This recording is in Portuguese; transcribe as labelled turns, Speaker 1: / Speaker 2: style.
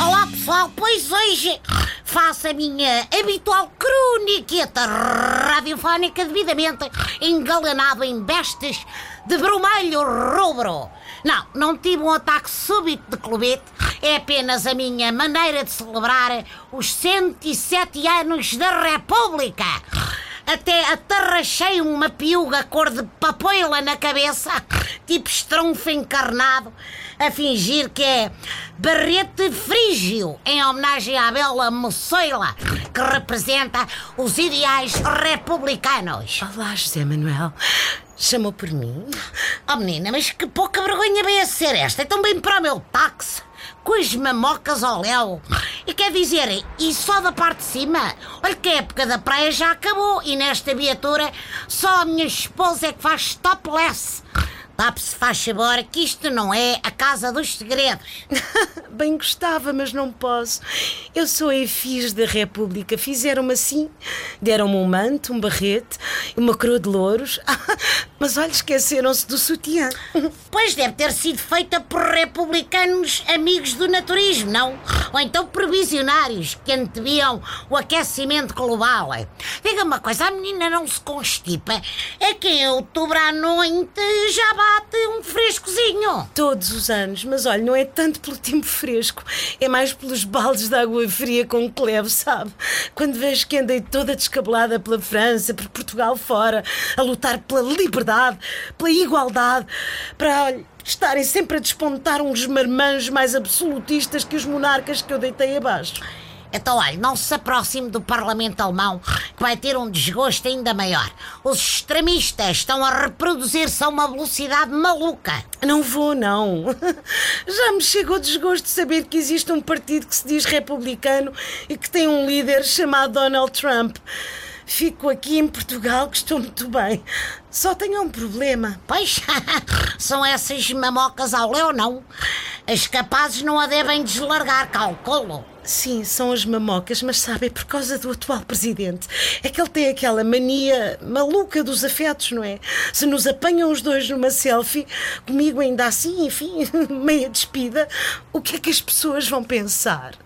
Speaker 1: Olá pessoal, pois hoje faço a minha habitual croniqueta radiofónica devidamente engalanado em bestes de vermelho rubro. Não, não tive um ataque súbito de clubite, é apenas a minha maneira de celebrar os 107 anos da República. Até atarrachei uma piuga cor de papoila na cabeça, tipo estronfo encarnado, a fingir que é barrete frígio, em homenagem à bela moçoila, que representa os ideais republicanos.
Speaker 2: Olá, José Manuel. Chamou por mim?
Speaker 1: Oh menina, mas que pouca vergonha veio a ser esta. Então bem para o meu táxi, com as mamocas ao léu. E quer dizer, e só da parte de cima? Olha que a época da praia já acabou e nesta viatura só a minha esposa é que faz topless. Tape-se, faz favor, que isto não é a casa dos segredos.
Speaker 2: Bem gostava, mas não posso. Eu sou a EFIS da República. Fizeram-me assim. Deram-me um manto, um barrete, uma coroa de louros. Mas olha, esqueceram-se do sutiã.
Speaker 1: Pois deve ter sido feita por republicanos amigos do naturismo, não? Ou então provisionários que anteviam o aquecimento global. Diga-me uma coisa, a menina não se constipa. É que em outubro à noite já bate um frescozinho.
Speaker 2: Todos os anos, mas olha, não é tanto pelo tempo fresco, é mais pelos baldes de água fria com que levo, sabe? Quando vejo que andei toda descabelada pela França, por Portugal fora, a lutar pela liberdade, pela igualdade, para olha, estarem sempre a despontar uns marmanjos mais absolutistas que os monarcas que eu deitei abaixo.
Speaker 1: Então, olha, não se aproxime do Parlamento Alemão, que vai ter um desgosto ainda maior. Os extremistas estão a reproduzir-se a uma velocidade maluca.
Speaker 2: Não vou, não. Já me chegou desgosto de saber que existe um partido que se diz republicano e que tem um líder chamado Donald Trump. Fico aqui em Portugal que estou muito bem. Só tenho um problema.
Speaker 1: Pois, são essas mamocas ao léu, não? As capazes não a devem deslargar, calculo.
Speaker 2: Sim, são as mamocas, mas sabe, é por causa do atual presidente. É que ele tem aquela mania maluca dos afetos, não é? Se nos apanham os dois numa selfie, comigo ainda assim, enfim, meia despida, o que é que as pessoas vão pensar?